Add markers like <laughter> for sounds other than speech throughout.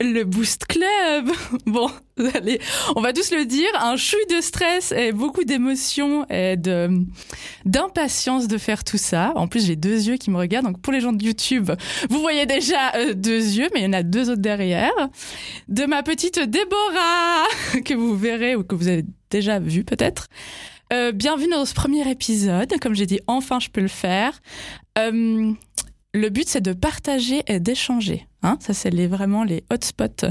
le Boost Club. <laughs> Bon, allez, on va tous le dire, un chouille de stress et beaucoup d'émotions et de d'impatience de faire tout ça. En plus, j'ai deux yeux qui me regardent. Donc pour les gens de YouTube, vous voyez déjà euh, deux yeux, mais il y en a deux autres derrière. De ma petite Déborah <laughs> que vous verrez ou que vous avez déjà vu peut-être. Euh, bienvenue dans ce premier épisode. Comme j'ai dit, enfin je peux le faire. Euh, le but, c'est de partager et d'échanger. Hein ça, c'est les, vraiment les hotspots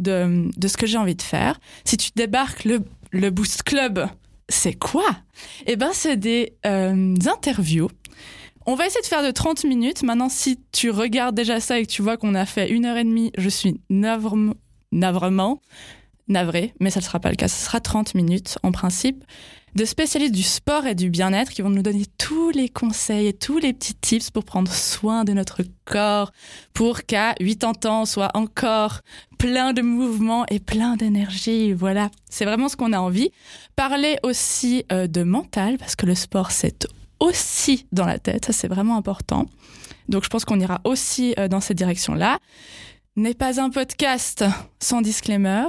de, de ce que j'ai envie de faire. Si tu débarques le, le Boost Club, c'est quoi? Eh ben, c'est des euh, interviews. On va essayer de faire de 30 minutes. Maintenant, si tu regardes déjà ça et que tu vois qu'on a fait une heure et demie, je suis navrement, navrement navré, mais ça ne sera pas le cas. Ce sera 30 minutes en principe de spécialistes du sport et du bien-être qui vont nous donner tous les conseils et tous les petits tips pour prendre soin de notre corps, pour qu'à 80 ans, on soit encore plein de mouvements et plein d'énergie. Voilà, c'est vraiment ce qu'on a envie. Parler aussi euh, de mental, parce que le sport, c'est aussi dans la tête, ça c'est vraiment important. Donc je pense qu'on ira aussi euh, dans cette direction-là. N'est pas un podcast sans disclaimer.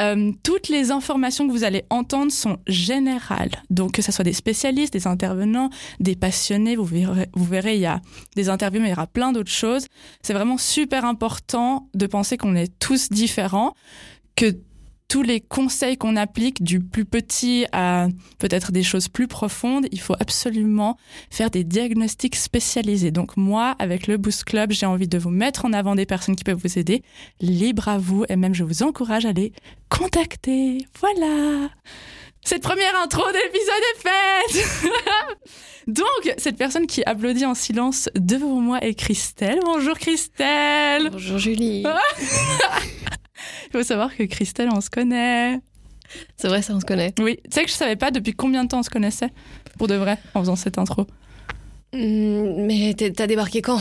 Euh, toutes les informations que vous allez entendre sont générales. Donc, que ce soit des spécialistes, des intervenants, des passionnés, vous verrez, vous verrez, il y a des interviews, mais il y aura plein d'autres choses. C'est vraiment super important de penser qu'on est tous différents, que tous les conseils qu'on applique, du plus petit à peut-être des choses plus profondes, il faut absolument faire des diagnostics spécialisés. Donc moi, avec le Boost Club, j'ai envie de vous mettre en avant des personnes qui peuvent vous aider. Libre à vous et même je vous encourage à les contacter. Voilà. Cette première intro d'épisode est faite <laughs> Donc, cette personne qui applaudit en silence devant moi est Christelle. Bonjour Christelle Bonjour Julie <laughs> Il faut savoir que Christelle, on se connaît. C'est vrai, ça, on se connaît. Oui. Tu sais que je savais pas depuis combien de temps on se connaissait, pour de vrai, en faisant cette intro. Mmh, mais t'as débarqué quand?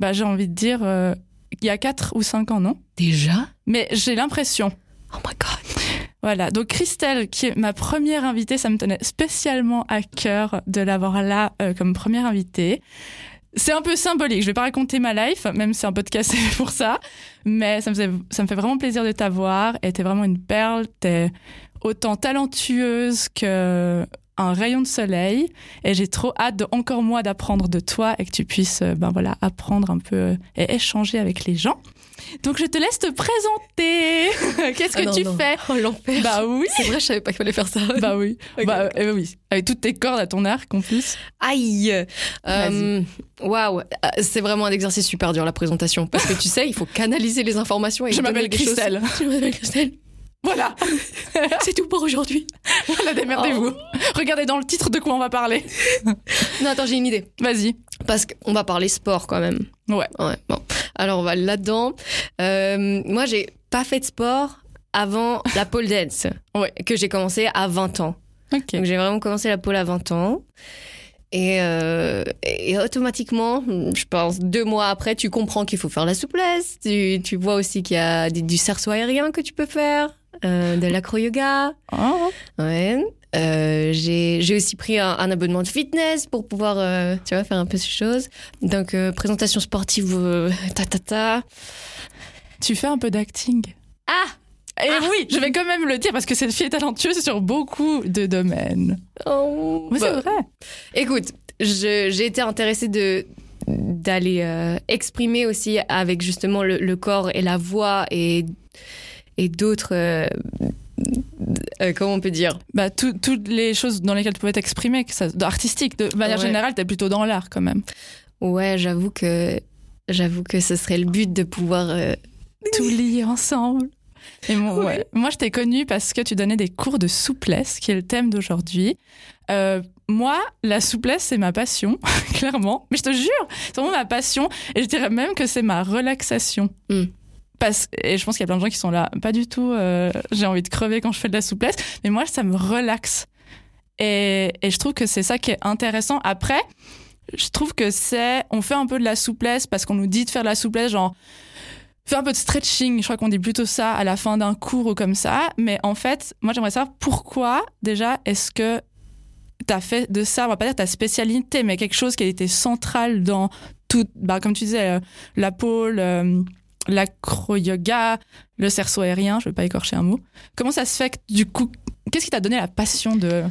Bah, j'ai envie de dire, euh, il y a 4 ou 5 ans, non? Déjà? Mais j'ai l'impression. Oh my god. Voilà, donc Christelle, qui est ma première invitée, ça me tenait spécialement à cœur de l'avoir là euh, comme première invitée. C'est un peu symbolique. Je vais pas raconter ma life, même si c'est un podcast <laughs> pour ça. Mais ça me, ça me fait vraiment plaisir de t'avoir. Et t'es vraiment une perle. T'es autant talentueuse que un rayon de soleil. Et j'ai trop hâte de, encore moi d'apprendre de toi et que tu puisses, ben voilà, apprendre un peu et échanger avec les gens. Donc je te laisse te présenter. <laughs> Qu'est-ce que Ah non, tu non. fais? Oh l'enfer. Bah oui. C'est vrai, je savais pas qu'il fallait faire ça. Bah oui. <laughs> Bah euh, oui. Avec toutes tes cordes à ton arc en plus. Aïe. Euh. Waouh. Euh, C'est vraiment un exercice super dur la présentation parce que tu sais, il faut canaliser les informations. Et Je m'appelle. Christelle. <laughs> Je m'appelle Christelle. Voilà. <laughs> C'est tout pour aujourd'hui. Voilà, démerdez-vous. Regardez dans le titre de quoi on va parler. <laughs> Non, attends, j'ai une idée. Vas-y. Parce qu'on va parler sport quand même. Ouais. Ouais. Bon. Alors on va là-dedans. Euh, moi, j'ai pas fait de sport avant la pole dance. <laughs> Ouais. Que j'ai commencé à 20 ans. Ok. Donc j'ai vraiment commencé la pole à 20 ans. Et, euh, et automatiquement, je pense deux mois après, tu comprends qu'il faut faire la souplesse. Tu, tu vois aussi qu'il y a du, du cerceau aérien que tu peux faire, euh, de l'acro-yoga. Oh. Ouais. Euh, j'ai aussi pris un, un abonnement de fitness pour pouvoir, euh, tu vois, faire un peu ces choses. Donc euh, présentation sportive, ta ta ta. Tu fais un peu d'acting. Ah Et oui, je vais quand même le dire parce que cette fille est talentueuse sur beaucoup de domaines. oh, Mais bah, c'est vrai. Écoute, j'ai été intéressée de d'aller euh, exprimer aussi avec justement le, le corps et la voix et et d'autres euh, euh, comment on peut dire? Bah, tout- toutes les choses dans lesquelles tu pouvais t'exprimer, artistique, de manière Ouais. générale, t'es plutôt dans l'art quand même. ouais j'avoue que j'avoue que ce serait le but de pouvoir euh, Tout lié ensemble. Et Ouais. ouais. moi, je t'ai connue parce que tu donnais des cours de souplesse, qui est le thème d'aujourd'hui. Euh, moi, la souplesse, c'est ma passion, <laughs> clairement. Mais je te jure, c'est vraiment ma passion. Et je dirais même que c'est ma relaxation. Mm. Et je pense qu'il y a plein de gens qui sont là, pas du tout, euh, j'ai envie de crever quand je fais de la souplesse. Mais moi, ça me relaxe. Et, et je trouve que c'est ça qui est intéressant. Après, je trouve que c'est, on fait un peu de la souplesse parce qu'on nous dit de faire de la souplesse, genre, fais un peu de stretching. Je crois qu'on dit plutôt ça à la fin d'un cours ou comme ça. Mais en fait, moi, j'aimerais savoir pourquoi, déjà, est-ce que t'as fait de ça, on va pas dire ta spécialité, mais quelque chose qui a été central dans tout, bah, comme tu disais, euh, la pôle, euh, l'acro-yoga, le cerceau aérien, je ne veux pas écorcher un mot. Comment ça se fait que du coup, qu'est-ce qui t'a donné la passion de,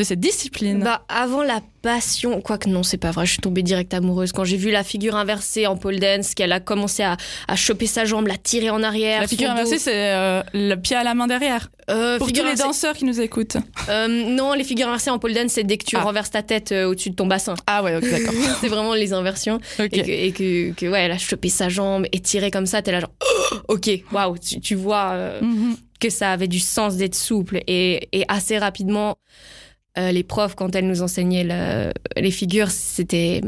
de cette discipline Bah, avant la passion, quoique non, c'est pas vrai, je suis tombée direct amoureuse. Quand j'ai vu la figure inversée en pole dance, qu'elle a commencé à, à choper sa jambe, la tirer en arrière. La figure inversée, c'est euh, le pied à la main derrière. Euh, Pour tous les danseurs qui nous écoutent. Euh, non, les figures inversées en pole dance, c'est dès que tu Ah. renverses ta tête au-dessus de ton bassin. Ah ouais, d'accord. <laughs> c'est vraiment les inversions. Ok. Et, que, et que, que, ouais, elle a chopé sa jambe et tiré comme ça, t'es là genre, Oh, <gasps> ok, waouh, tu, tu vois Mhm. que ça avait du sens d'être souple. Et, et assez rapidement, euh, les profs, quand elles nous enseignaient le- les figures, c'était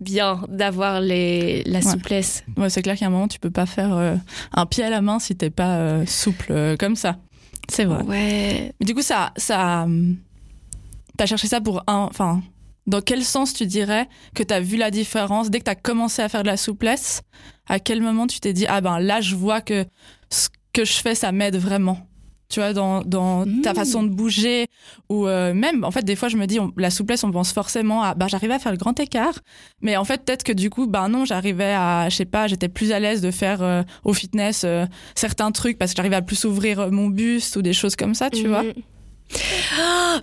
bien d'avoir les, la souplesse. Ouais, c'est clair qu'à un moment, tu peux pas faire euh, un pied à la main si t'es pas euh, souple euh, comme ça. C'est vrai. Ouais. Mais du coup, ça, ça, t'as cherché ça pour un, enfin, dans quel sens tu dirais que t'as vu la différence dès que t'as commencé à faire de la souplesse? À quel moment tu t'es dit ah ben là, je vois que ce que je fais, ça m'aide vraiment? Tu vois, dans, dans ta Mm. façon de bouger ou euh, même, en fait, des fois, je me dis, on- la souplesse, on pense forcément à, bah, j'arrivais à faire le grand écart, mais en fait, peut-être que du coup, ben non, j'arrivais à, je sais pas, j'étais plus à l'aise de faire euh, au fitness euh, certains trucs parce que j'arrivais à plus ouvrir mon buste ou des choses comme ça, tu vois.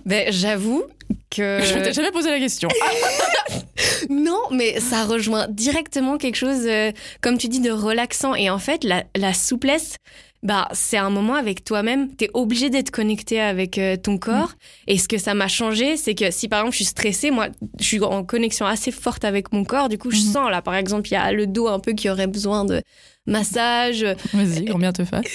Ben, j'avoue que. <laughs> Je m'étais jamais posé la question. <laughs> Non, mais ça rejoint directement quelque chose, euh, comme tu dis, de relaxant. Et en fait, la, la souplesse, bah, c'est un moment avec toi-même. T'es obligé d'être connecté avec euh, ton corps. Et ce que ça m'a changé, c'est que si par exemple je suis stressée, moi, je suis en connexion assez forte avec mon corps. Du coup, je Mhm. sens là, par exemple, il y a le dos un peu qui aurait besoin de massage. Vas-y, grand bien te <laughs> fasse?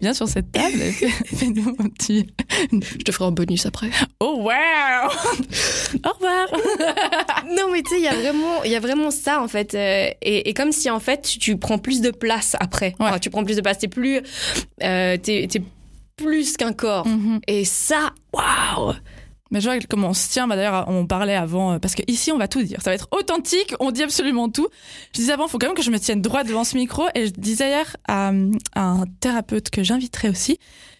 Viens sur cette table et <laughs> fais-nous un petit. Je te ferai un bonus après. Oh wow Au revoir non, mais tu sais, il y a vraiment, il y a vraiment ça en fait, Euh, et, et comme si en fait tu, tu prends plus de place après. Ouais. Enfin, tu prends plus de place. T'es plus, euh, t'es, t'es plus qu'un corps. Mhm. Et ça, waouh. Mais je vois comment on se tient. Bah, D'ailleurs, on parlait avant, euh, parce que ici, on va tout dire. Ça va être authentique, on dit absolument tout. Je disais avant, il faut quand même que je me tienne droit devant ce micro. Et je disais hier à, un thérapeute que j'inviterai aussi,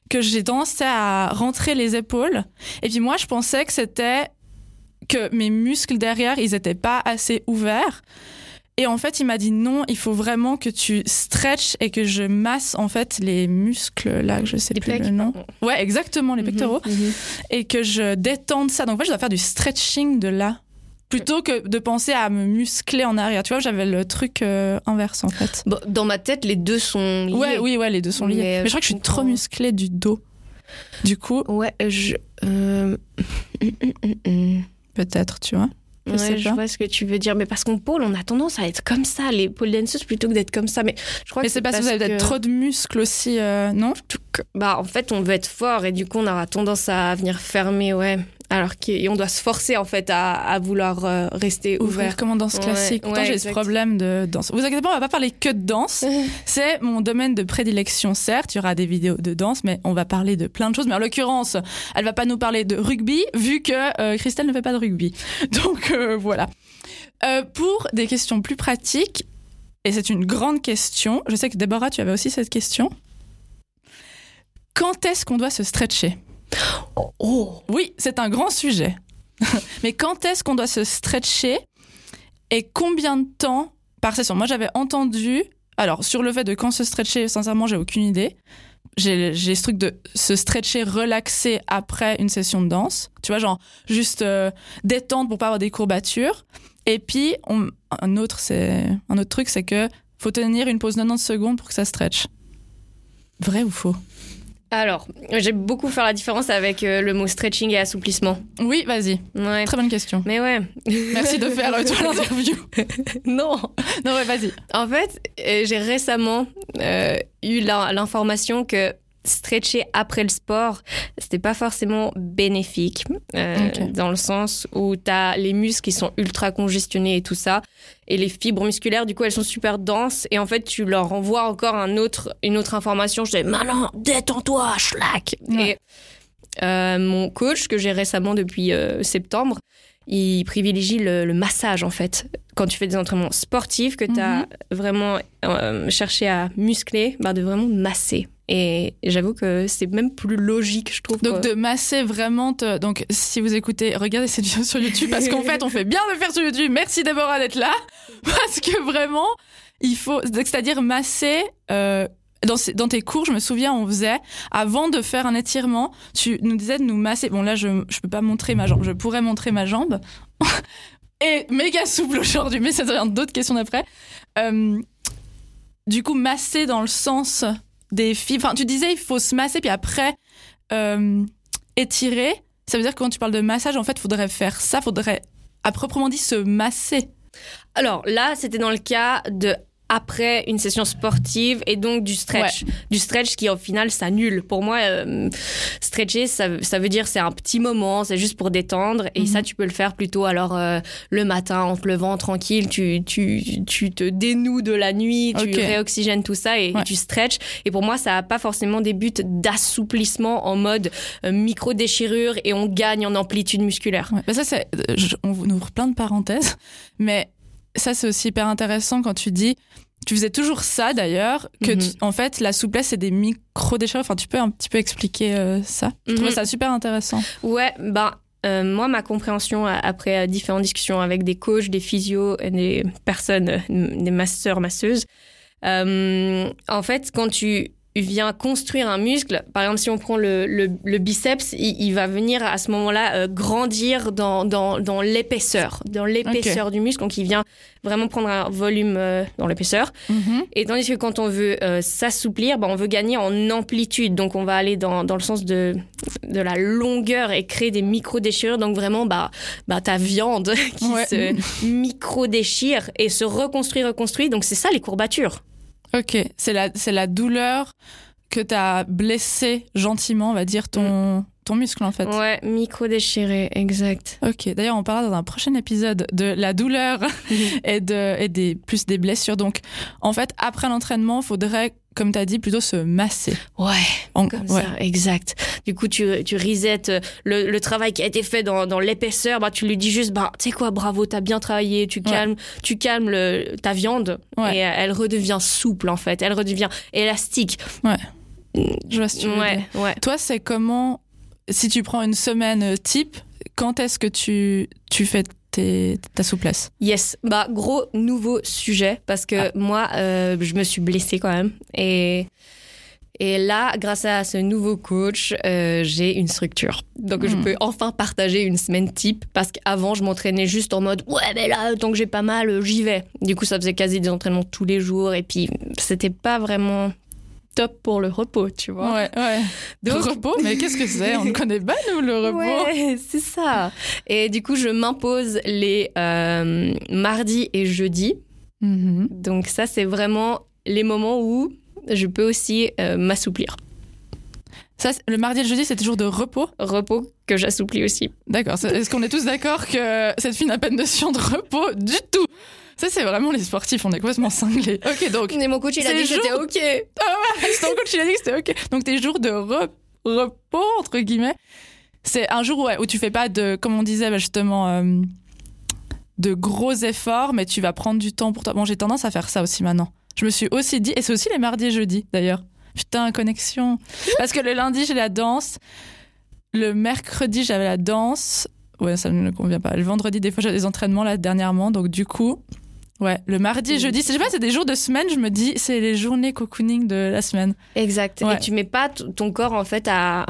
que j'ai tendance à rentrer les épaules. Et puis moi, je pensais que c'était que mes muscles derrière, ils étaient pas assez ouverts. Et en fait, il m'a dit non, il faut vraiment que tu stretches et que je masse en fait les muscles là, que je sais Les plus pecs, le nom. Ouais, exactement, les pectoraux Mhm, mhm. et que je détende ça. Donc, en fait, je dois faire du stretching de là. Plutôt que de penser à me muscler en arrière. Tu vois, j'avais le truc euh, inverse, en fait. Bon, dans ma tête, les deux sont liés. Ouais, oui, ouais, les deux sont liés. Mais, Mais, euh, je crois que je suis trop musclée du dos. Du coup, Ouais, je. euh, <laughs> peut-être, tu vois. Je ouais, sais je vois ce que tu veux dire, mais parce qu'on pôle, on a tendance à être comme ça, les pole dancers, plutôt que d'être comme ça. Mais je crois Mais que c'est parce que vous avez peut-être que- trop de muscles aussi, euh, non? Bah, en fait, on veut être fort et du coup, on aura tendance à venir fermer, ouais. Alors qu'on doit se forcer, en fait, à, à vouloir euh, rester Ouvrir ouvert. comme en danse Ouais, classique. Pourtant, ouais, j'ai ce problème de danse. Vous inquiétez pas, on va pas parler que de danse. <laughs> C'est mon domaine de prédilection, certes. Il y aura des vidéos de danse, mais on va parler de plein de choses. Mais en l'occurrence, elle va pas nous parler de rugby, vu que euh, Christelle ne fait pas de rugby. <laughs> Donc euh, voilà. Pour des questions plus pratiques, et c'est une grande question, je sais que Déborah, tu avais aussi cette question. Quand est-ce qu'on doit se stretcher? Oh Oui, c'est un grand sujet. <laughs> Mais quand est-ce qu'on doit se stretcher et combien de temps par session? Moi, j'avais entendu. Alors, sur le fait de quand se stretcher, sincèrement, j'ai aucune idée. J'ai ce truc de se stretcher, relaxer après une session de danse. Tu vois, genre juste euh, détendre pour pas avoir des courbatures. Et puis, un autre, un autre truc, c'est que faut tenir une pause de 90 secondes pour que ça stretch. Vrai ou faux? Alors, j'aime beaucoup faire la différence avec euh, le mot stretching et assouplissement. Oui, vas-y. Ouais. Très bonne question. Mais ouais. Merci de faire euh, toi l'interview. <laughs> non. Non, ouais, vas-y. En fait, euh, j'ai récemment euh, eu l'information que stretcher après le sport, c'était pas forcément bénéfique, euh, dans le sens où tu as les muscles qui sont ultra congestionnés et tout ça, et les fibres musculaires, du coup, elles sont super denses, et en fait, tu leur envoies encore un autre, une autre information. Je dis, maintenant, détends-toi, schlack. Ouais. Et euh, mon coach, que j'ai récemment depuis euh, septembre, il privilégie le, le massage, en fait. Quand tu fais des entraînements sportifs, que tu as Mhm. vraiment euh, cherché à muscler, bah, de vraiment masser. Et j'avoue que c'est même plus logique, je trouve. Donc de masser vraiment. te- Donc si vous écoutez, regardez cette vidéo sur YouTube parce qu'en fait on fait bien de faire sur YouTube. Merci Déborah d'être là <laughs> parce que vraiment il faut, c'est-à-dire masser. Euh, dans, tes cours, je me souviens, on faisait, avant de faire un étirement, tu nous disais de nous masser. Bon, là, je je peux pas montrer ma jambe. Je pourrais montrer ma jambe. <laughs> Et méga souple aujourd'hui, mais ça devient d'autres questions d'après. Euh, du coup, masser dans le sens des fibres. Enfin, tu disais, il faut se masser, puis après, euh, étirer. Ça veut dire que quand tu parles de massage, en fait, faudrait faire ça, faudrait, à proprement dit, se masser. Alors là, c'était dans le cas de après une session sportive et donc du stretch. Du stretch qui au final s'annule. Pour moi, euh, stretcher, ça, ça veut dire c'est un petit moment, c'est juste pour détendre. Et Mhm. ça, tu peux le faire plutôt alors euh, le matin en te levant tranquille, tu, tu, tu te dénoues de la nuit, tu Ok. réoxygènes tout ça et, Ouais. tu stretch. Et pour moi, ça n'a pas forcément des buts d'assouplissement en mode euh, micro-déchirure et on gagne en amplitude musculaire. Ouais. Bah ça, c'est, euh, on ouvre plein de parenthèses, mais ça, c'est aussi hyper intéressant quand tu dis, tu faisais toujours ça d'ailleurs, que Mhm. tu- en fait, la souplesse, c'est des micro-déchirures. Enfin, tu peux un petit peu expliquer euh, ça? Je trouvais Mhm. ça super intéressant. Ouais, euh, moi ma compréhension a- après euh, différentes discussions avec des coachs, des physios, et des personnes, euh, des masseurs, masseuses. euh, en fait, quand tu viens construire un muscle, par exemple si on prend le, le, le biceps, il, il va venir à ce moment-là euh, grandir dans, dans, dans l'épaisseur, dans l'épaisseur du muscle, donc il vient vraiment prendre un volume euh, dans l'épaisseur. Mhm. Et tandis que quand on veut euh, s'assouplir, ben, on veut gagner en amplitude. Donc on va aller dans, dans le sens de, de la longueur et créer des micro-déchirures. Donc vraiment, bah, bah, ta viande <laughs> qui Ouais. se micro-déchire et se reconstruit, reconstruit. Donc c'est ça les courbatures. Ok, c'est la, c'est la douleur que tu blessé gentiment, on va dire, ton, ton muscle en fait. Ouais, micro-déchiré, exact. Ok, d'ailleurs, on parlera dans un prochain épisode de la douleur <laughs> et, de, et des, plus des blessures. Donc, en fait, après l'entraînement, faudrait, comme tu as dit, plutôt se masser. Ouais, En- comme ouais. ça, exact. Du coup, tu, tu resettes euh, le, le travail qui a été fait dans, dans l'épaisseur. Bah, tu lui dis juste, bah, tu sais quoi, bravo, t'as bien travaillé. Tu Ouais. calmes, tu calmes le, ta viande Ouais. et euh, elle redevient souple en fait. Elle redevient élastique. Je vois ce que tu veux Ouais, dire. ouais. Toi, c'est comment, si tu prends une semaine euh, type, quand est-ce que tu, tu fais tes, ta souplesse? Yes. Bah, gros nouveau sujet parce que Ah. moi, euh, je me suis blessée quand même. Et, et là, grâce à ce nouveau coach, euh, j'ai une structure. Donc, je Mm. peux enfin partager une semaine type parce qu'avant, je m'entraînais juste en mode ouais, mais là, tant que j'ai pas mal, j'y vais. Du coup, ça faisait quasi des entraînements tous les jours et puis c'était pas vraiment top pour le repos, tu vois. Ouais, ouais. Donc- Le repos, mais qu'est-ce que c'est? On <laughs> ne connaît pas, nous, le repos. Ouais, c'est ça. Et du coup, je m'impose les euh, mardis et jeudis. Mhm. Donc ça, c'est vraiment les moments où je peux aussi euh, m'assouplir. Ça, le mardi et le jeudi, c'est toujours de repos Repos que j'assouplis aussi. D'accord. Est-ce qu'on est tous d'accord que cette fille n'a pas de notion de repos du tout? Ça, c'est vraiment les sportifs, on est complètement cinglés. Ok, donc, Et mon coach, il a dit que c'était jour- OK. <laughs> c'est ton coach, il a dit que c'était ok. Donc, tes jours de re- repos, entre guillemets, c'est un jour ouais, où tu fais pas de, comme on disait bah, justement, euh, de gros efforts, mais tu vas prendre du temps pour toi. Bon, j'ai tendance à faire ça aussi maintenant. Je me suis aussi dit, et c'est aussi les mardis et jeudis d'ailleurs. Putain, connexion. Parce que le lundi, j'ai la danse. Le mercredi, j'avais la danse. Ouais, ça ne me convient pas. Le vendredi, des fois, j'ai des entraînements là dernièrement. Donc, du coup, ouais, le mardi et jeudi, c'est- je sais pas, c'est des jours de semaine. Je me dis, c'est les journées cocooning de la semaine. Exact. Ouais. Et tu mets pas ton corps en fait à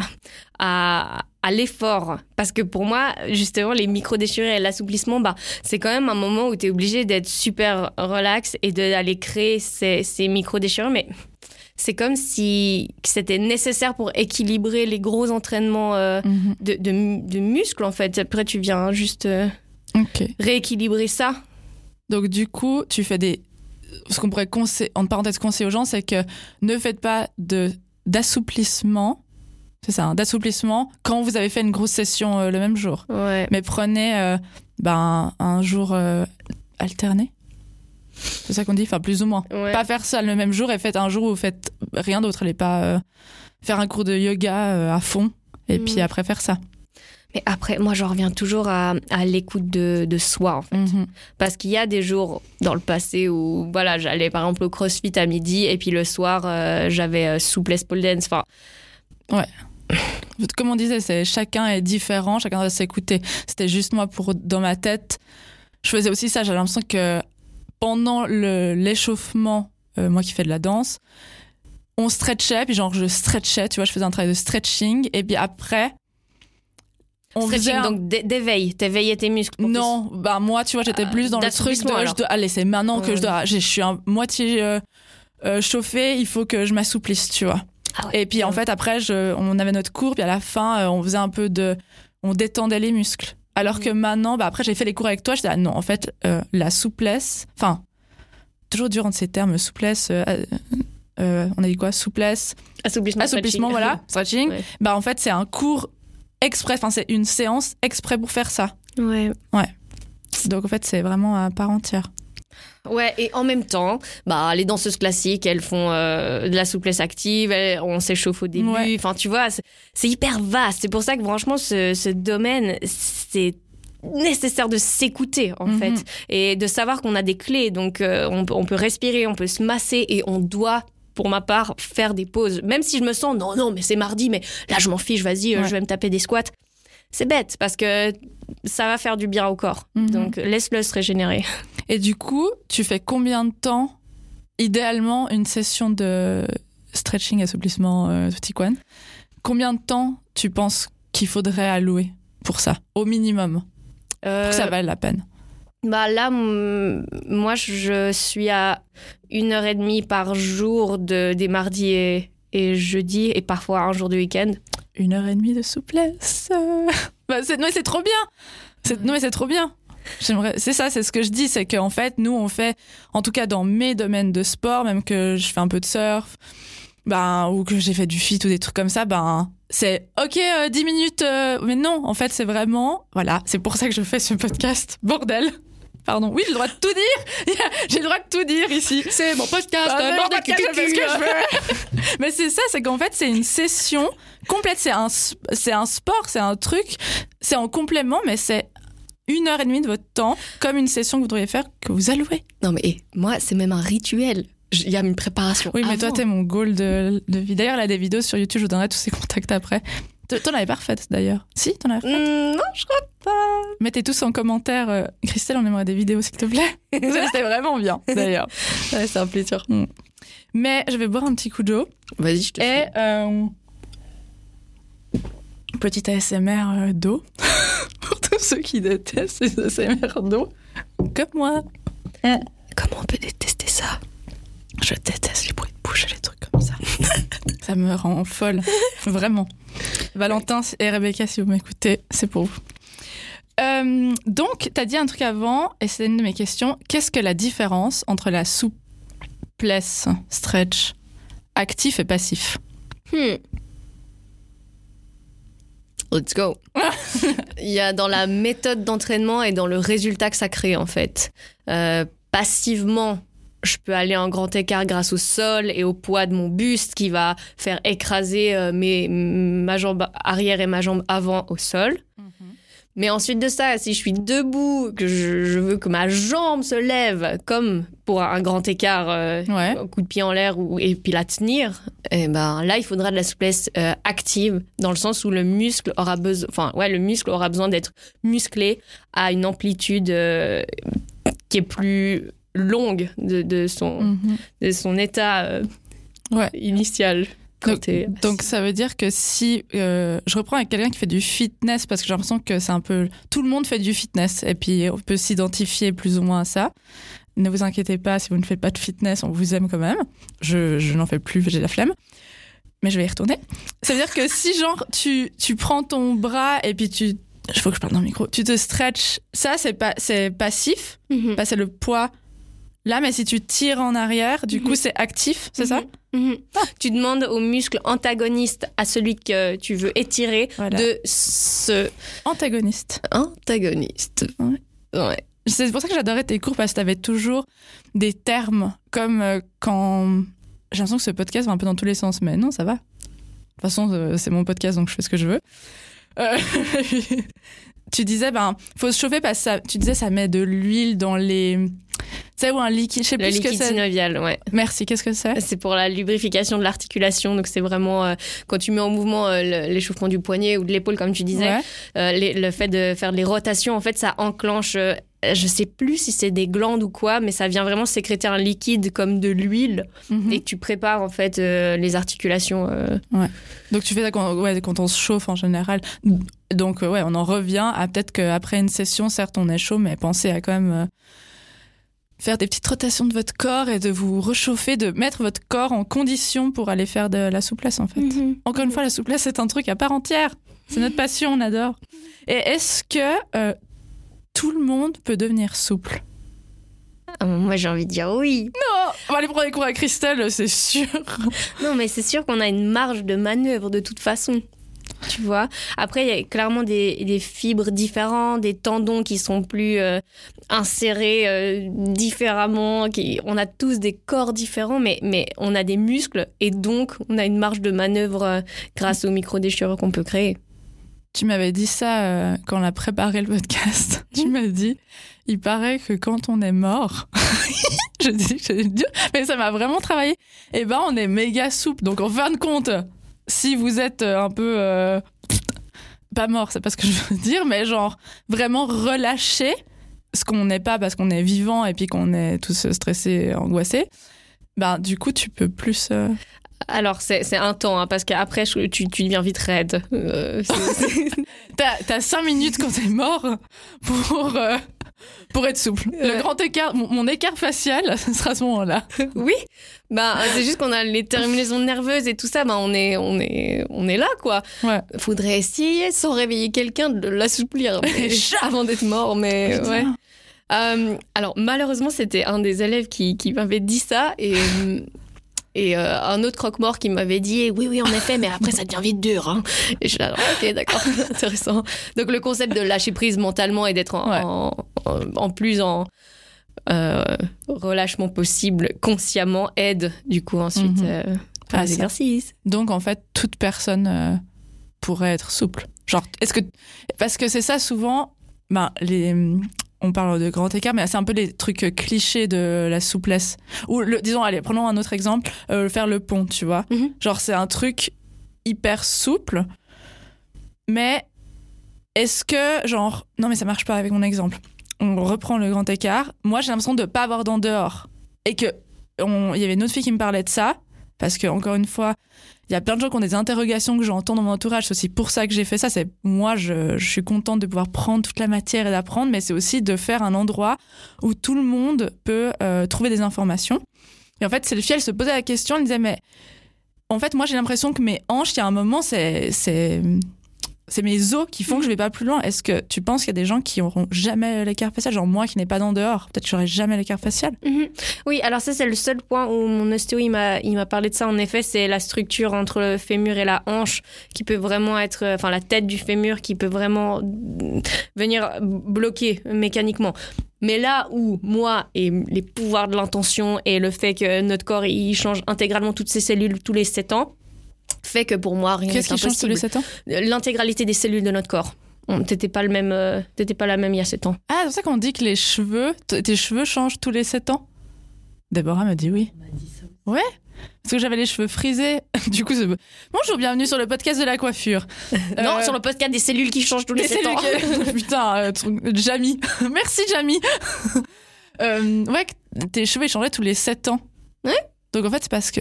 à, à l'effort parce que pour moi justement les micro déchirures et l'assouplissement bah c'est quand même un moment où tu es obligé d'être super relax et d'aller créer ces, ces micro déchirures mais c'est comme si c'était nécessaire pour équilibrer les gros entraînements euh, de, de, de muscles en fait après tu viens juste euh, rééquilibrer ça Donc du coup, tu fais des ce qu'on pourrait conseiller en parenthèse conseiller aux gens, c'est que ne faites pas d'assouplissement. C'est ça, hein, d'assouplissement quand vous avez fait une grosse session euh, le même jour. ouais Mais prenez ben, un jour alterné. C'est ça qu'on dit, enfin plus ou moins. ouais Pas faire ça le même jour et faites un jour où vous faites rien d'autre. Allez pas euh, faire un cours de yoga euh, à fond et Mm. puis après faire ça. mais après moi je reviens toujours à, à l'écoute de, de soi en fait. Mhm. Parce qu'il y a des jours dans le passé où voilà, j'allais par exemple au CrossFit à midi et puis le soir euh, j'avais souplesse pole dance. Enfin, <coughs> Comme on disait, c'est chacun est différent, chacun doit s'écouter. C'était juste moi pour dans ma tête, je faisais aussi ça. J'avais l'impression que pendant l'échauffement, euh, moi qui fais de la danse, on stretchait, puis genre je stretchais, tu vois, je faisais un travail de stretching, et puis après, on faisait Stretching, un- donc d'é- d'éveil, t'éveillais tes muscles. pour non, bah moi, tu vois, j'étais Euh, plus dans le truc de. Je dois, allez, c'est maintenant que je dois. Je suis un moitié euh, euh, chauffée, il faut que je m'assouplisse, tu vois. Ah ouais. Et puis en fait, après, je, on avait notre cours, puis à la fin, on faisait un peu de. On détendait les muscles. Alors que maintenant, bah après, j'ai fait les cours avec toi, j'étais, ah non, en fait, euh, la souplesse. Enfin, toujours dur entre ces termes, souplesse. euh, euh, on a dit quoi Souplesse, Assouplissement. assouplissement, stretching. voilà, <laughs> stretching. Ouais. Bah en fait, c'est un cours exprès, enfin, c'est une séance exprès pour faire ça. Ouais. Donc en fait, c'est vraiment à part entière. Ouais, et en même temps, bah, les danseuses classiques, elles font euh, de la souplesse active, elles- on s'échauffe au début. Ouais. Enfin, tu vois, c'est- hyper vaste. C'est pour ça que franchement, ce, ce domaine, c'est nécessaire de s'écouter en Mhm. fait et de savoir qu'on a des clés donc euh, on, peut- on peut respirer on peut se masser et on doit pour ma part faire des pauses même si je me sens non non mais c'est mardi mais là je m'en fiche vas-y euh, Ouais. je vais me taper des squats c'est bête parce que ça va faire du bien au corps Mhm. donc laisse-le se régénérer <laughs> Et du coup, tu fais combien de temps, idéalement, une session de stretching, assouplissement, euh, petit quan Combien de temps tu penses qu'il faudrait allouer pour ça, au minimum, pour Euh, que ça vaille la peine Bah là, moi, je suis à une heure et demie par jour de, des mardis et, et jeudis, et parfois un jour du week-end. Une heure et demie de souplesse. <laughs> bah, c'est, non, c'est trop bien. C'est, non, mais c'est trop bien. J'aimerais, c'est ça, c'est ce que je dis, c'est qu'en fait, nous, on fait, en tout cas dans mes domaines de sport, même que je fais un peu de surf, ben, ou que j'ai fait du fit ou des trucs comme ça, ben, c'est ok, euh, 10 minutes, euh, mais non, en fait, c'est vraiment, voilà, c'est pour ça que je fais ce podcast, bordel. Pardon, oui, j'ai le droit de tout dire. <laughs> J'ai le droit de tout dire ici. C'est mon podcast, Ah, non, podcast, je fais ce que je veux. <laughs> Mais c'est ça, c'est qu'en fait, c'est une session complète. C'est un, c'est un sport, c'est un truc. C'est en complément, mais c'est une heure et demie de votre temps, comme une session que vous devriez faire, que vous allouez. Non, mais eh, moi, c'est même un rituel. Il y a une préparation. Oui, mais toi, t'es mon goal de, de vie. D'ailleurs, il a des vidéos sur YouTube, je vous donnerai tous ses contacts après. T'en avais pas refaites d'ailleurs. Si, t'en avais refaites. Hmm, non, je crois pas. Mettez tous en commentaire, euh, Christelle, on aimerait des vidéos, s'il te plaît. <laughs> C'était vraiment bien, d'ailleurs. Ouais, c'est un plaisir. Mais je vais boire un petit coup d'eau. Vas-y, je te Et euh, petit ASMR euh, d'eau <laughs> pour tous ceux qui détestent les ASMR d'eau, comme moi. Comment on peut détester ça? Je déteste les bouche les trucs comme ça. <laughs> ça me rend folle, vraiment. Valentin et Rebecca, si vous m'écoutez, c'est pour vous. Euh, donc, tu as dit un truc avant, et c'est une de mes questions. Qu'est-ce que la différence entre la souplesse, stretch, actif et passif? Hmm. Let's go. <laughs> Il y a dans la méthode d'entraînement et dans le résultat que ça crée en fait. Euh, passivement, je peux aller en grand écart grâce au sol et au poids de mon buste qui va faire écraser euh, mes, ma jambe arrière et ma jambe avant au sol. Mais ensuite de ça, si je suis debout, que je, je veux que ma jambe se lève, comme pour un grand écart, euh, Ouais. coup de pied en l'air et puis la tenir, et ben là, il faudra de la souplesse euh, active, dans le sens où le muscle aura besoin, enfin ouais, le muscle aura besoin d'être musclé à une amplitude euh, qui est plus longue de, de son, Mhm. de son état euh, Ouais. initial. Donc, donc ça veut dire que si euh, je reprends avec quelqu'un qui fait du fitness parce que j'ai l'impression que c'est un peu tout le monde fait du fitness et puis on peut s'identifier plus ou moins à ça. Ne vous inquiétez pas si vous ne faites pas de fitness, on vous aime quand même. Je, je n'en fais plus, j'ai la flemme. Mais je vais y retourner. Ça veut dire que si genre tu tu prends ton bras et puis tu il faut que je parle dans le micro, tu te stretches, ça c'est pas c'est passif, Mhm. passer le poids là mais si tu tires en arrière, du Mhm. coup c'est actif, c'est ça Mhm. Tu demandes au muscle antagoniste, à celui que tu veux étirer, Voilà. de se Antagoniste. antagoniste. Ouais. Ouais. C'est pour ça que j'adorais tes cours parce que tu avais toujours des termes comme euh, quand. J'ai l'impression que ce podcast va un peu dans tous les sens, mais non, ça va. De toute façon, euh, c'est mon podcast donc je fais ce que je veux. Euh, <laughs> tu disais, ben, faut se chauffer parce que ça, tu disais, ça met de l'huile dans les. Tu sais, ou un liquide, je sais plus ce que liquide c'est. synovial, ouais. Merci, qu'est-ce que c'est? C'est pour la lubrification de l'articulation. Donc, c'est vraiment euh, quand tu mets en mouvement euh, l'échauffement du poignet ou de l'épaule, comme tu disais, Ouais. euh, les- le fait de faire les rotations, en fait, ça enclenche je sais plus si c'est des glandes ou quoi, mais ça vient vraiment sécréter un liquide comme de l'huile Mhm. et que tu prépares en fait euh, les articulations. euh. Donc tu fais ça quand, ouais, quand on se chauffe en général. Donc euh, ouais, on en revient à peut-être qu'après une session, certes on est chaud, mais pensez à quand même euh, faire des petites rotations de votre corps et de vous réchauffer, de mettre votre corps en condition pour aller faire de la souplesse en fait. Encore une fois, la souplesse c'est un truc à part entière. C'est notre passion, on adore. Et est-ce que euh, tout le monde peut devenir souple Ah, moi j'ai envie de dire oui. Non On va aller prendre des cours à Christelle, c'est sûr. <laughs> Non, mais c'est sûr qu'on a une marge de manœuvre de toute façon. Tu vois? Après, il y a clairement des, des fibres différentes, des tendons qui sont plus euh, insérés euh, différemment. Qui, on a tous des corps différents, mais, mais on a des muscles et donc on a une marge de manœuvre euh, grâce aux micro-déchirures qu'on peut créer. Tu m'avais dit ça euh, quand on a préparé le podcast. <laughs> Tu m'as dit, il paraît que quand on est mort, <laughs> je dis le dire, mais ça m'a vraiment travaillé. Eh ben, on est méga souple. Donc, en fin de compte, si vous êtes euh, un peu euh, pas mort, c'est pas ce que je veux dire, mais genre vraiment relâché, ce qu'on n'est pas parce qu'on est vivant et puis qu'on est tous stressés, angoissés. Ben, du coup, tu peux plus. euh, Alors, c'est un temps, hein, parce qu'après, tu, tu deviens vite raide. Euh, <laughs> T'as, cinq minutes quand t'es mort pour, euh, pour être souple. Le Ouais. grand écart, mon, mon écart facial, <laughs> ce sera à ce moment-là. Oui, bah c'est juste qu'on a les terminaisons nerveuses et tout ça, bah on est on est on est là quoi. Ouais. Faudrait essayer sans réveiller quelqu'un de l'assouplir <laughs> avant d'être mort, mais ouais. Euh, alors malheureusement c'était un des élèves qui, qui m'avait dit ça et et euh, un autre croque-mort qui m'avait dit oui oui en effet mais après ça devient vite dur hein. et je suis là ok d'accord <laughs> intéressant donc le concept de lâcher prise mentalement et d'être en, Ouais. en, en- en plus en euh, relâchement possible consciemment aide du coup ensuite euh, faire Ah, les ça. exercices Donc, en fait, toute personne pourrait être souple. Genre, est-ce que. Parce que c'est ça souvent. Ben, les. On parle de grand écart, mais c'est un peu les trucs euh, clichés de la souplesse. Ou, le, disons, allez, prenons un autre exemple, euh, faire le pont, tu vois. Mhm. Genre, c'est un truc hyper souple, mais est-ce que, genre, non, mais ça marche pas avec mon exemple. On reprend le grand écart. Moi, j'ai l'impression de pas avoir d'en dehors. Et que, il y avait une autre fille qui me parlait de ça, parce que, encore une fois, il y a plein de gens qui ont des interrogations que j'entends dans mon entourage. C'est aussi pour ça que j'ai fait ça. C'est moi, je, suis contente de pouvoir prendre toute la matière et d'apprendre, mais c'est aussi de faire un endroit où tout le monde peut euh, trouver des informations. Et en fait, Sophie, elle se posait la question, elle disait, mais en fait, moi, j'ai l'impression que mes hanches, il y a un moment, c'est, c'est, c'est mes os qui font que je vais pas plus loin. Est-ce que tu penses qu'il y a des gens qui auront jamais l'écart facial? Genre moi qui n'ai pas d'en dehors, peut-être que j'aurai jamais l'écart facial. Mhm. Oui, alors ça c'est le seul point où mon ostéo il m'a il m'a parlé de ça. En effet, c'est la structure entre le fémur et la hanche qui peut vraiment être, euh, enfin la tête du fémur qui peut vraiment mm, venir bloquer mécaniquement. Mais là où moi et les pouvoirs de l'intention et le fait que notre corps il change intégralement toutes ses cellules tous les 7 ans fait que pour moi rien n'est Qu'est-ce qui change tous les 7 ans L'intégralité des cellules de notre corps. On- T'étais pas le même, euh, t'étais pas la même il y a 7 ans. Ah, c'est pour ça qu'on dit que les cheveux, tes cheveux changent tous les 7 ans Déborah me dit oui. Ouais Parce que j'avais les cheveux frisés. <laughs> Du coup, c'est... bonjour, bienvenue sur le podcast de la coiffure. <laughs> Non, Euh, sur le podcast des cellules qui changent tous les Mais 7 c'est ans. <laughs> Putain, euh, truc- Jamie. Merci, Jamie. Euh, ouais, tes cheveux ils changeaient tous les 7 ans. Ouais. Donc en fait, c'est parce que.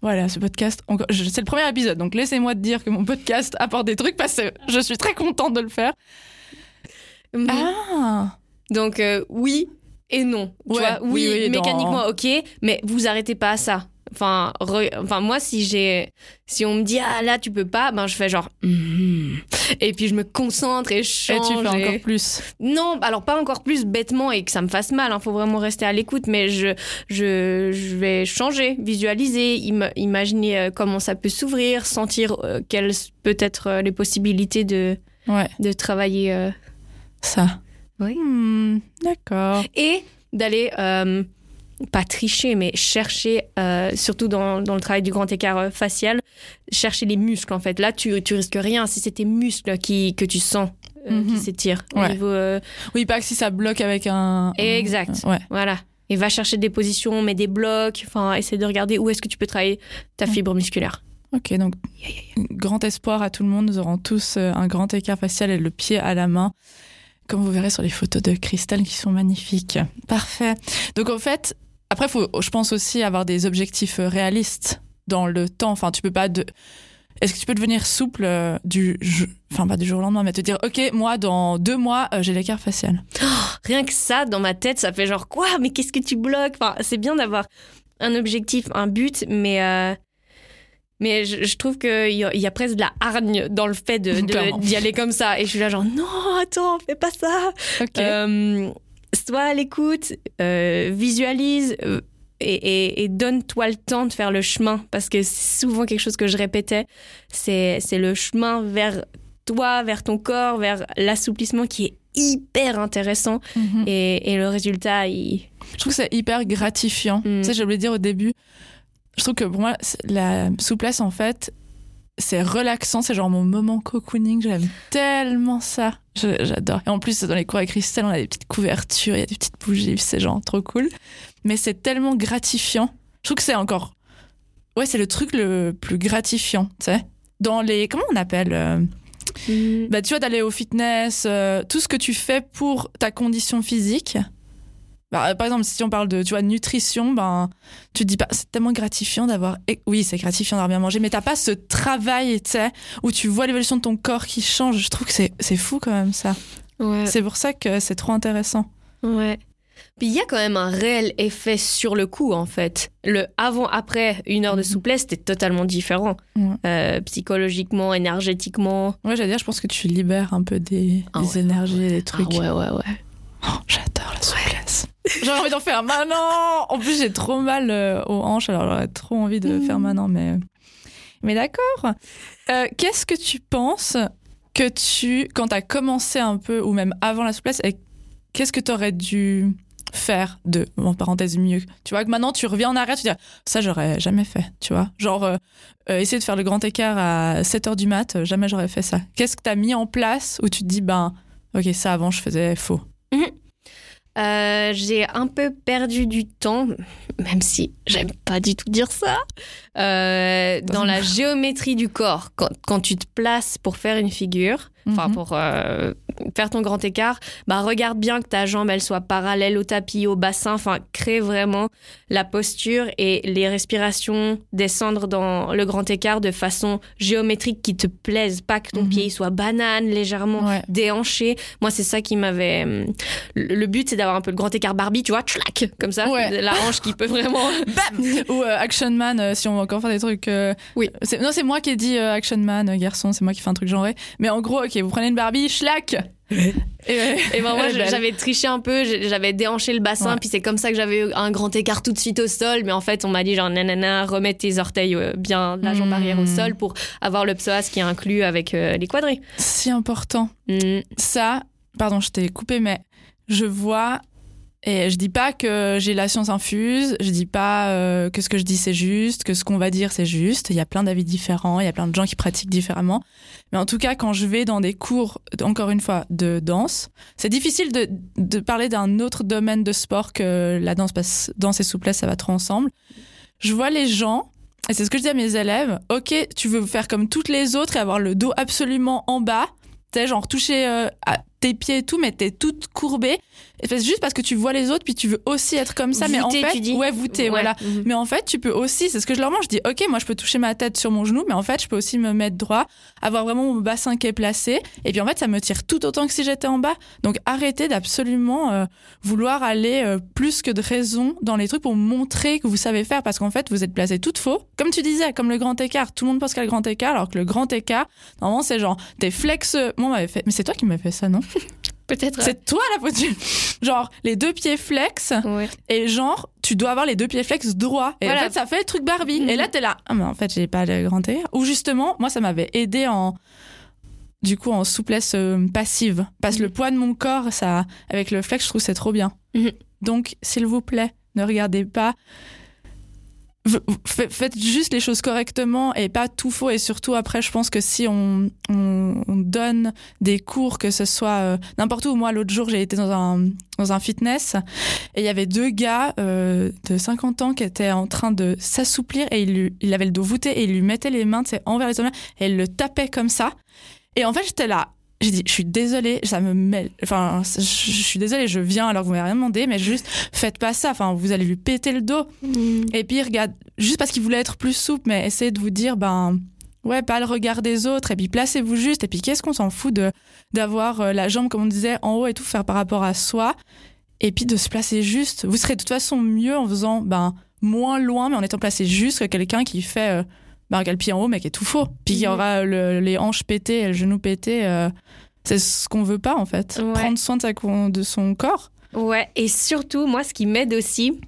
Voilà, ce podcast. C'est le premier épisode, donc laissez-moi te dire que mon podcast apporte des trucs parce que je suis très contente de le faire. Mhm. Ah Donc euh, oui et non. Tu vois, oui, oui, oui, dans- mécaniquement ok, mais vous arrêtez pas à ça. Enfin, re- enfin moi si j'ai si on me dit ah là tu peux pas, ben je fais genre Mhm. et puis je me concentre et je Et change. tu fais et- encore plus. Non, alors pas encore plus bêtement et que ça me fasse mal. Il faut vraiment rester à l'écoute, mais je, je, je vais changer, visualiser, im- imaginer euh, comment ça peut s'ouvrir, sentir euh, quelles peut être euh, les possibilités de, Ouais, de travailler euh, ça. Oui. Hmm, D'accord. et d'aller pas tricher, mais chercher, euh, surtout dans, dans le travail du grand écart euh, facial, chercher les muscles en fait. Là, tu, tu risques rien si c'est tes muscles qui, que tu sens euh, qui Mhm. s'étirent au Ouais. niveau. euh, Oui, pas que si ça bloque avec un. Exact. Ouais. Voilà. Et va chercher des positions, mets des blocs, enfin, essaie de regarder où est-ce que tu peux travailler ta fibre musculaire. Ok, donc grand espoir à tout le monde. Nous aurons tous un grand écart facial et le pied à la main. comme vous verrez sur les photos de Christelle qui sont magnifiques. Parfait. Donc en fait, après, faut, je pense aussi avoir des objectifs euh, réalistes dans le temps. Enfin, tu peux pas de. Est-ce que tu peux devenir souple euh, du, enfin pas du jour au lendemain, mais te dire, ok, moi dans deux mois euh, j'ai l'écart facial. <gasps> Rien que ça, dans ma tête, ça fait genre quoi? Mais qu'est-ce que tu bloques? Enfin, C'est bien d'avoir un objectif, un but, mais euh, mais je, je trouve qu'il y, y a presque de la hargne dans le fait de- <laughs> Clairement. de- d'y aller comme ça. Et je suis là genre non, attends, fais pas ça. Ok. Sois à l'écoute, euh, visualise. euh, et, et- et donne-toi le temps de faire le chemin parce que c'est souvent quelque chose que je répétais c'est c'est le chemin vers toi vers ton corps vers l'assouplissement qui est hyper intéressant Mhm. et, et le résultat, il... Je trouve que c'est hyper gratifiant. Mm. Tu sais, de dire au début. Je trouve que pour moi, la souplesse, en fait, c'est relaxant. C'est genre mon moment cocooning. J'aime tellement ça. J'adore. Et en plus, dans les cours avec Christelle, on a des petites couvertures, il y a des petites bougies. C'est genre trop cool. Mais c'est tellement gratifiant. Je trouve que c'est encore. Ouais, c'est le truc le plus gratifiant, tu sais. Dans les. Comment on appelle euh, bah, tu vois, d'aller au fitness, euh, tout ce que tu fais pour ta condition physique. Bah, euh, par exemple, si on parle de tu vois, nutrition, ben, tu te dis pas, c'est tellement gratifiant d'avoir. Oui, c'est gratifiant d'avoir bien mangé, mais t'as pas ce travail, tu sais, où tu vois l'évolution de ton corps qui change. Je trouve que c'est fou quand même ça. Ouais. C'est pour ça que c'est trop intéressant. Ouais. Puis il y a quand même un réel effet sur le coup, en fait. Le avant-après une heure de Mhm. souplesse, c'était totalement différent. Ouais. Euh, psychologiquement, énergétiquement. Ouais, j'allais dire, je pense que tu libères un peu des, Ah des ouais. énergies des trucs. ouais, ouais, ouais. Oh, J'adore la souplesse. J'ai envie d'en faire maintenant. En plus, j'ai trop mal euh, aux hanches, alors j'aurais trop envie de Mm. faire maintenant, mais mais d'accord. Euh, Qu'est-ce que tu penses que tu, quand t'as commencé un peu, ou même avant la souplesse, qu'est-ce que t'aurais dû faire de, en parenthèse, mieux? Tu vois que maintenant tu reviens en arrière, tu te dis ça j'aurais jamais fait, tu vois Genre euh, essayer de faire le grand écart à 7 heures du mat, jamais j'aurais fait ça. Qu'est-ce que t'as mis en place où tu te dis ben ok ça avant je faisais faux? Euh, j'ai un peu perdu du temps, même si j'aime pas du tout dire ça, euh, dans la géométrie du corps. Quand, quand tu te places pour faire une figure, enfin Mhm. pour euh, faire ton grand écart, bah regarde bien que ta jambe elle soit parallèle au tapis, au bassin, enfin crée vraiment la posture et les respirations descendre dans le grand écart de façon géométrique qui te plaise, pas que ton Mhm. pied il soit banane légèrement Ouais. déhanché. Moi, c'est ça qui m'avait. hum, Le but, c'est d'avoir un peu le grand écart Barbie, tu vois, tchlac, comme ça. Ouais. La hanche qui peut vraiment. <laughs> Bam <laughs> Ou euh, Action Man, euh, si on va encore faire des trucs. euh, Oui. Non, c'est moi qui ai dit Action Man, garçon, c'est moi qui fais un truc genré. Mais en gros, ok, vous prenez une Barbie, schlac Et, <laughs> Et ben, moi, j'avais triché un peu, j'avais déhanché le bassin, Ouais. puis c'est comme ça que j'avais un grand écart tout de suite au sol. Mais en fait, on m'a dit, genre, nanana, remets tes orteils euh, bien, la jambe arrière au sol pour avoir le psoas qui est inclus avec euh, les quadris. Si important. Mm. Ça, pardon, je t'ai coupé, mais je vois. Et je dis pas que j'ai la science infuse, je dis pas euh, que ce que je dis c'est juste, que ce qu'on va dire c'est juste. Il y a plein d'avis différents, il y a plein de gens qui pratiquent différemment. Mais en tout cas, quand je vais dans des cours, encore une fois, de danse, c'est difficile de, de parler d'un autre domaine de sport que la danse, parce danse et souplesse, ça va trop ensemble. Je vois les gens, et c'est ce que je dis à mes élèves, ok, tu veux faire comme toutes les autres et avoir le dos absolument en bas, tu sais, genre toucher euh, à tes pieds et tout, mais t'es toute courbée. Et c'est juste parce que tu vois les autres, puis tu veux aussi être comme ça. mais en fait, tu dis ouais, voûté, Ouais. voilà. Mhm. Mais en fait, tu peux aussi, c'est ce que je leur montre, je dis, ok, moi je peux toucher ma tête sur mon genou, mais en fait, je peux aussi me mettre droit, avoir vraiment mon bassin qui est placé, et puis en fait, ça me tire tout autant que si j'étais en bas. Donc arrêtez d'absolument euh, vouloir aller euh, plus que de raison dans les trucs pour montrer que vous savez faire, parce qu'en fait, vous êtes placé tout faux. Comme tu disais, comme le grand écart, tout le monde pense qu'il y a le grand écart, alors que le grand écart, normalement, c'est genre, t'es flex, moi, on m'avait fait, mais c'est toi qui m'avais fait ça, non? Peut-être. C'est toi la faute. Genre, les deux pieds flex, Ouais. et genre, tu dois avoir les deux pieds flex droits. Et Voilà. en fait, ça fait le truc Barbie. Mhm. Et là, t'es là. Ah, mais en fait, j'ai pas le grand écart. Ou justement, moi, ça m'avait aidé en. Du coup, en souplesse euh, passive. Parce que le poids de mon corps, ça, avec le flex, je trouve que c'est trop bien. Mhm. Donc, s'il vous plaît, ne regardez pas. Faites juste les choses correctement et pas tout faux. Et surtout, après, je pense que si on, on, on donne des cours, que ce soit euh, n'importe où. Moi, l'autre jour, j'ai été dans un, dans un fitness et il y avait deux gars euh, de 50 ans qui étaient en train de s'assouplir et il, il avait le dos voûté et il lui mettait les mains envers les omoplates et il le tapait comme ça. Et en fait, j'étais là. J'ai dit, je suis désolée, ça me mêle. Enfin, je, suis désolée, je viens alors que vous m'avez rien demandé, mais juste faites pas ça. Enfin, vous allez lui péter le dos. Et puis, regarde, juste parce qu'il voulait être plus souple, mais essayez de vous dire, ben, ouais, pas le regard des autres. Et puis, placez-vous juste. Et puis, qu'est-ce qu'on s'en fout de d'avoir euh, la jambe, comme on disait, en haut et tout, faire par rapport à soi? Et puis, de se placer juste. Vous serez de toute façon mieux en faisant, ben, moins loin, mais en étant placé juste que quelqu'un qui fait, euh, ben, qui a le pied en haut, mais qui est tout faux. Puis, qui Mhm. aura le- les hanches pétées et le genou pété. euh, c'est ce qu'on veut pas, en fait. Ouais. Prendre soin de, sa, de son corps. Ouais, et surtout, moi, ce qui m'aide aussi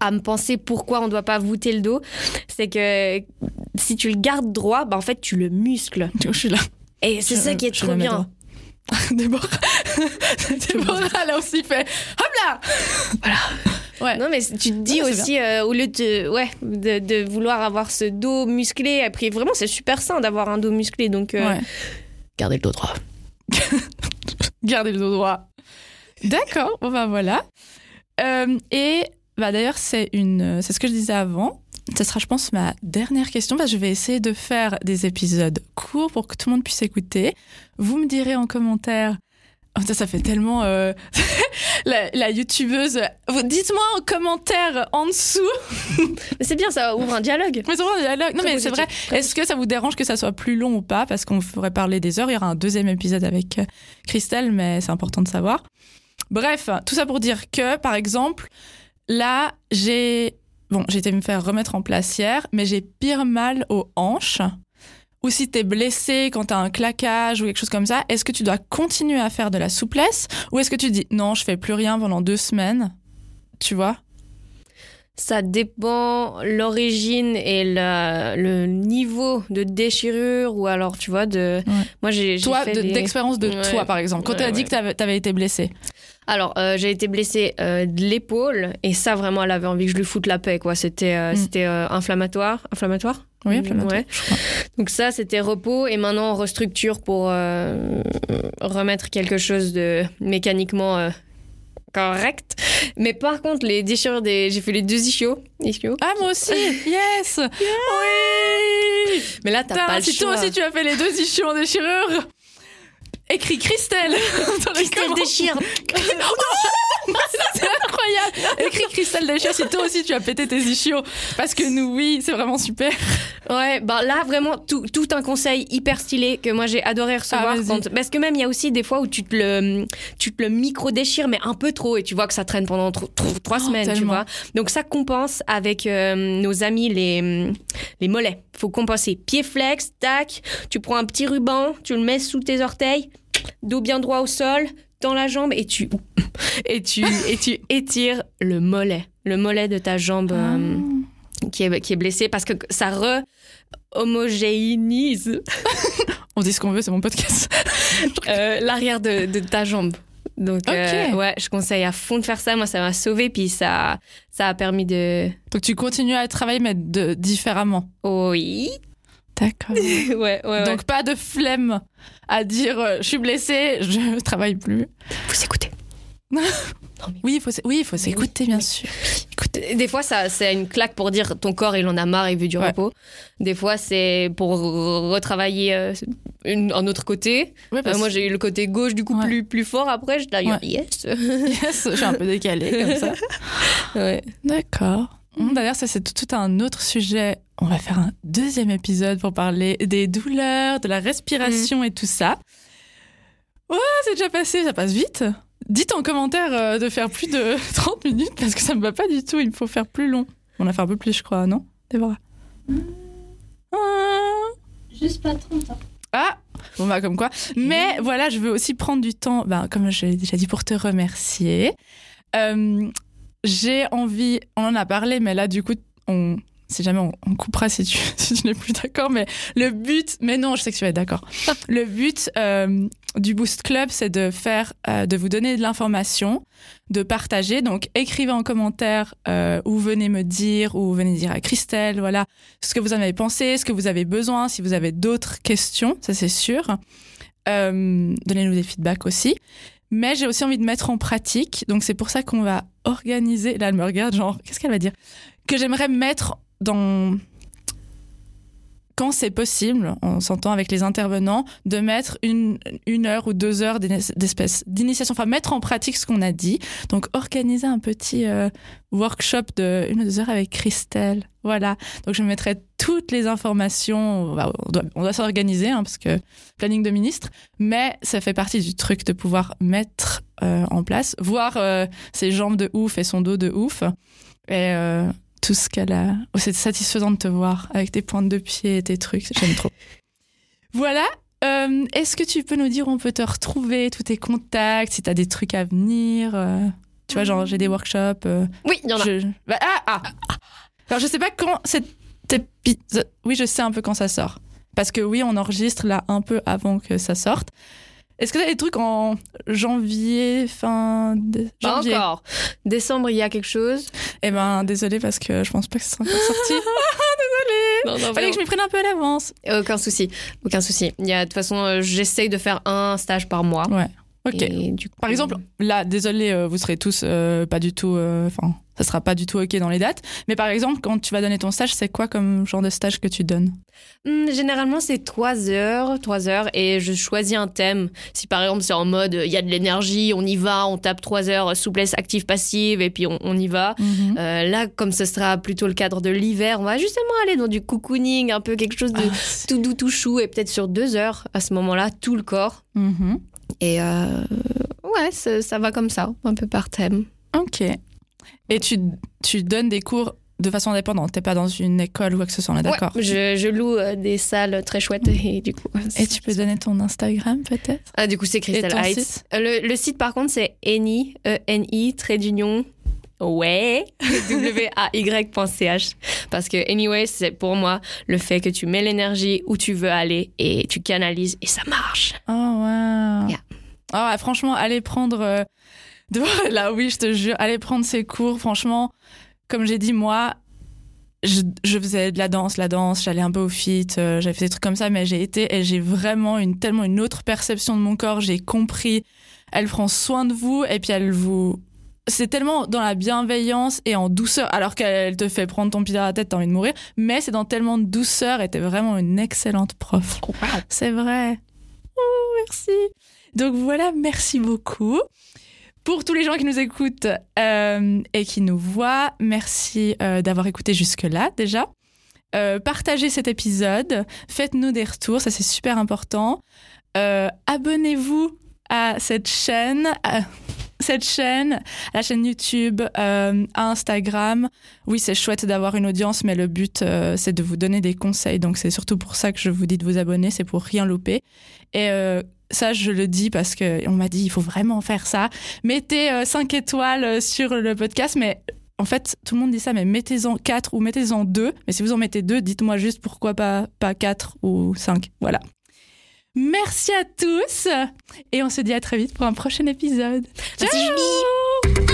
à me penser pourquoi on doit pas voûter le dos, c'est que si tu le gardes droit, bah en fait, tu le muscles. <laughs> Je suis là. Et c'est ça qui est trop bien. <laughs> <laughs> Déborah. Déborah, elle a aussi fait Hop là <laughs> Voilà. Ouais. Non, mais tu te dis c'est aussi, euh, au lieu de, ouais, de, de vouloir avoir ce dos musclé, après, vraiment, c'est super sain d'avoir un dos musclé, donc euh, Ouais. gardez le dos droit. Gardez le dos droit. D'accord, bon bah voilà. Euh, et bah d'ailleurs, c'est ce que je disais avant. Ce sera, je pense, ma dernière question. Je vais essayer de faire des épisodes courts pour que tout le monde puisse écouter. Vous me direz en commentaire. Oh, ça, ça fait tellement euh, <laughs> la, la youtubeuse. Dites-moi en commentaire en dessous. <laughs> C'est bien, ça ouvre un dialogue. Mais c'est vrai, un dialogue. Non, mais c'est vrai. Est-ce que ça vous dérange que ça soit plus long ou pas? Parce qu'on ferait parler des heures. Il y aura un deuxième épisode avec euh, Christelle, mais c'est important de savoir. Bref, tout ça pour dire que, par exemple, là, j'ai. Bon, j'ai été me faire remettre en place hier, mais j'ai pire mal aux hanches. Ou si t'es blessé quand t'as un claquage ou quelque chose comme ça, est-ce que tu dois continuer à faire de la souplesse Ou est-ce que tu dis non, je fais plus rien pendant deux semaines Tu vois? Ça dépend l'origine et la- le niveau de déchirure ou alors tu vois de. Ouais. Moi j'ai. Toi, de- des- d'expérience de Ouais. toi, par exemple. Quand Ouais, tu as dit que t'avais- t'avais été blessé. Alors euh, j'ai été blessée euh, de l'épaule et ça vraiment elle avait envie que je lui foute la paix quoi. C'était euh, Mm. c'était inflammatoire, inflammatoire? Oui, Mm, ouais. Donc ça c'était repos et maintenant on restructure pour euh, remettre quelque chose de mécaniquement euh, correct. Mais par contre les déchirures des j'ai fait les deux ischios. ischios. Ah, moi aussi Yes <laughs> Oui Mais là t'as pas le Si choix. toi aussi tu as fait les deux issues en déchirure, écris Christelle <laughs> Christelle déchire. <laughs> C'est incroyable <laughs> Écris Christelle déchire si toi aussi tu as pété tes ischios. Parce que nous, oui, c'est vraiment super. Ouais, bah là vraiment tout, tout un conseil hyper stylé que moi j'ai adoré recevoir. Ah, quand- parce que même il y a aussi des fois où tu te le, tu te le micro déchires mais un peu trop et tu vois que ça traîne pendant tro- tro- trois Oh, semaines, tu vois. Donc ça compense avec euh, nos amis les les mollets. Faut compenser pied flex, tac. Tu prends un petit ruban, tu le mets sous tes orteils, dos bien droit au sol, dans la jambe et tu et tu et tu étires le mollet, le mollet de ta jambe. euh, qui est, qui est blessé parce que ça re-homogénise <laughs> On dit ce qu'on veut, c'est mon podcast. <laughs> euh, l'arrière de, de ta jambe. Donc, euh, Ok. ouais, je conseille à fond de faire ça. Moi, ça m'a sauvé, puis ça, ça a permis de. Donc tu continues à travailler, mais de, différemment. Oui. D'accord. <laughs> ouais, ouais, ouais. Donc pas de flemme à dire euh, je suis blessée, je <laughs> travaille plus. vous écoutez. <laughs> Oui, il faut, oui, il faut s'écouter, bien sûr. Des fois, ça, c'est une claque pour dire ton corps, il en a marre, il veut du Ouais. repos. Des fois, c'est pour retravailler euh, une- un autre côté. Ouais, Euh, moi, j'ai eu le côté gauche, du coup, Ouais. plus, plus fort. Après, je Ouais. yes. <laughs> Yes, je suis un peu décalée comme ça. D'accord. Hum, D'ailleurs, ça c'est tout, tout un autre sujet. On va faire un deuxième épisode pour parler des douleurs, de la respiration et tout ça. Ouais, c'est déjà passé, ça passe vite. Dites en commentaire euh, de faire plus de <laughs> 30 minutes parce que ça me va pas du tout, il me faut faire plus long. On a fait un peu plus, je crois, non Déborah? Ah. Juste pas 30 ans. Ah Bon bah comme quoi. Mais voilà, je veux aussi prendre du temps, ben, comme je l'ai déjà dit, pour te remercier. Euh, J'ai envie, on en a parlé, mais là du coup, on, si jamais on, coupera si tu, <laughs> si tu n'es plus d'accord, mais le but, mais non, je sais que tu vas être d'accord. Le but euh, du Boost Club, c'est de faire, euh, de vous donner de l'information, de partager. Donc écrivez en commentaire euh, ou venez me dire ou venez dire à Christelle, voilà, ce que vous en avez pensé, ce que vous avez besoin, si vous avez d'autres questions, ça c'est sûr. Euh, Donnez-nous des feedbacks aussi. Mais j'ai aussi envie de mettre en pratique, donc c'est pour ça qu'on va organiser. Là, elle me regarde, genre, qu'est-ce qu'elle va dire? Que j'aimerais mettre quand c'est possible, on s'entend avec les intervenants, de mettre une, une heure ou deux heures d'initiation, enfin mettre en pratique ce qu'on a dit. Donc organiser un petit euh, workshop de une ou deux heures avec Christelle. Voilà. Donc je mettrai toutes les informations. On doit, on doit s'organiser hein, parce que planning de ministre, mais ça fait partie du truc de pouvoir mettre euh, en place, voir euh, ses jambes de ouf et son dos de ouf. Et tout ce qu'elle a. Oh, c'est satisfaisant de te voir avec tes pointes de pied et tes trucs. J'aime trop. Voilà. Euh, est-ce que tu peux nous dire où on peut te retrouver, tous tes contacts, si tu as des trucs à venir euh, Tu vois, genre, j'ai des workshops. Euh, oui, il y en a. Bah, ah, ah, Alors, je sais pas quand cet épisode. Oui, je sais un peu quand ça sort. Parce que oui, on enregistre là un peu avant que ça sorte. Est-ce que tu as des trucs en janvier, fin de... janvier Pas encore. Décembre, il y a quelque chose Eh ben, désolé parce que je pense pas que ce sera encore sorti. <laughs> désolé. Non, non, Fallait que je m'y prenne un peu à l'avance. Aucun souci, aucun souci. Il y a de toute façon, euh, j'essaye de faire un stage par mois. Ouais. Ok. Par exemple, là, désolé, euh, vous serez tous euh, pas du tout, enfin, ça sera pas du tout ok dans les dates. Mais par exemple, quand tu vas donner ton stage, c'est quoi comme genre de stage que tu donnes? Hmm, Généralement, c'est trois heures, trois heures, et je choisis un thème. Si par exemple c'est en mode il y a de l'énergie, on y va, on tape trois heures, souplesse active passive, et puis on, y va. Mhm. Euh, là, comme ce sera plutôt le cadre de l'hiver, on va justement aller dans du cocooning, un peu quelque chose de ah, tout doux, tout chou, et peut-être sur deux heures à ce moment-là, tout le corps. Mhm. Et euh, ouais, ça va comme ça, un peu par thème. Ok. Et tu, tu donnes des cours de façon indépendante. T'es pas dans une école ou quoi que ce soit, d'accord je, je, loue euh, des salles très chouettes et du coup. Et tu peux donner ton Instagram peut-être? Ah du coup c'est Crystal Heights. Euh, le, le, site par contre c'est Eni, e N I trait d'union. Ouais, W-A-Y.ch. Parce que, anyway, c'est pour moi le fait que tu mets l'énergie où tu veux aller et tu canalises et ça marche. Oh, wow. Yeah. Oh, franchement, allez prendre. Euh, là, oui, je te jure, aller prendre ces cours, franchement, comme j'ai dit, moi, je, faisais de la danse, la danse, j'allais un peu au fit, euh, j'avais fait des trucs comme ça, mais j'ai été et j'ai vraiment une tellement une autre perception de mon corps. J'ai compris, elle prend soin de vous et puis elle vous, c'est tellement dans la bienveillance et en douceur, alors qu'elle te fait prendre ton pied dans la tête, t'as envie de mourir, mais c'est dans tellement de douceur et t'es vraiment une excellente prof. C'est vrai. Oh, merci. Donc voilà, merci beaucoup. Pour tous les gens qui nous écoutent euh, et qui nous voient, merci euh, d'avoir écouté jusque-là déjà. Euh, partagez cet épisode, faites-nous des retours, ça c'est super important. Abonnez-vous à cette chaîne, à cette chaîne, la chaîne YouTube, à Instagram. Oui, c'est chouette d'avoir une audience, mais le but c'est de vous donner des conseils. Donc c'est surtout pour ça que je vous dis de vous abonner, c'est pour rien louper. Et ça je le dis parce que on m'a dit il faut vraiment faire ça. Mettez 5 euh, étoiles euh, sur le podcast, mais en fait, tout le monde dit ça, mais mettez-en 4 ou mettez-en 2. Mais si vous en mettez 2, dites-moi juste pourquoi pas, pas 4 ou 5. Voilà. Merci à tous. Et on se dit à très vite pour un prochain épisode. Ciao